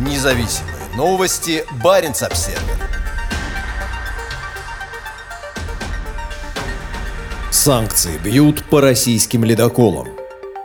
Независимые новости. Барин обсерва Санкции бьют по российским ледоколам.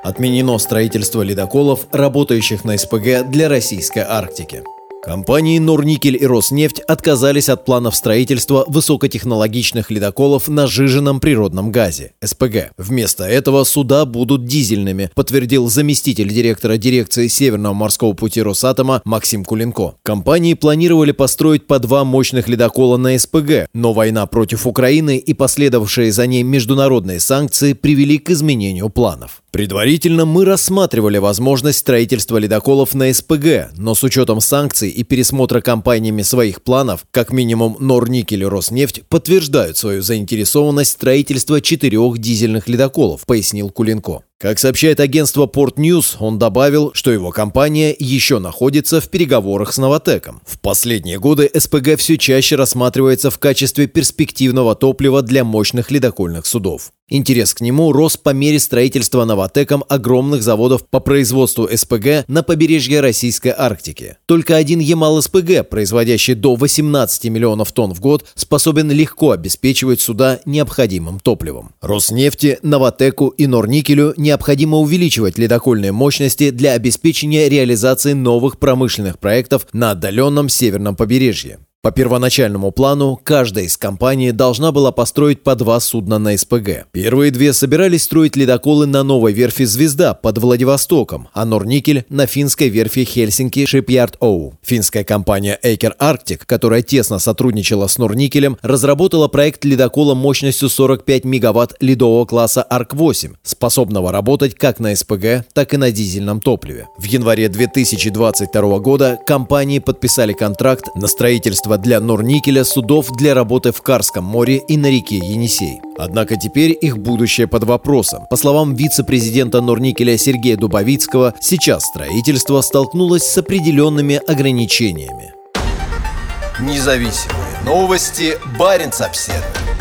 Отменено строительство ледоколов, работающих на СПГ для российской Арктики. Компании «Норникель» и «Роснефть» отказались от планов строительства высокотехнологичных ледоколов на жиженном природном газе – СПГ. Вместо этого суда будут дизельными, подтвердил заместитель директора дирекции Северного морского пути Росатома Максим Куленко. Компании планировали построить по два мощных ледокола на СПГ, но война против Украины и последовавшие за ней международные санкции привели к изменению планов. Предварительно мы рассматривали возможность строительства ледоколов на СПГ, но с учетом санкций и пересмотра компаниями своих планов, как минимум Норникель и Роснефть подтверждают свою заинтересованность в строительстве четырех дизельных ледоколов, пояснил Кулинко. Как сообщает агентство Port News, он добавил, что его компания еще находится в переговорах с Новотеком. В последние годы СПГ все чаще рассматривается в качестве перспективного топлива для мощных ледокольных судов. Интерес к нему рос по мере строительства Новотеком огромных заводов по производству СПГ на побережье Российской Арктики. Только один Ямал-СПГ, производящий до 18 миллионов тонн в год, способен легко обеспечивать суда необходимым топливом. Роснефти, Новотеку и Норникелю необходимо увеличивать ледокольные мощности для обеспечения реализации новых промышленных проектов на отдаленном северном побережье. По первоначальному плану, каждая из компаний должна была построить по два судна на СПГ. Первые две собирались строить ледоколы на новой верфи «Звезда» под Владивостоком, а Норникель на финской верфи Хельсинки Shipyard O. Финская компания Эйкер Arctic, которая тесно сотрудничала с Норникелем, разработала проект ледокола мощностью 45 мегаватт ледового класса Арк-8, способного работать как на СПГ, так и на дизельном топливе. В январе 2022 года компании подписали контракт на строительство строительства для Норникеля судов для работы в Карском море и на реке Енисей. Однако теперь их будущее под вопросом. По словам вице-президента Норникеля Сергея Дубовицкого, сейчас строительство столкнулось с определенными ограничениями. Независимые новости. Барин обседный.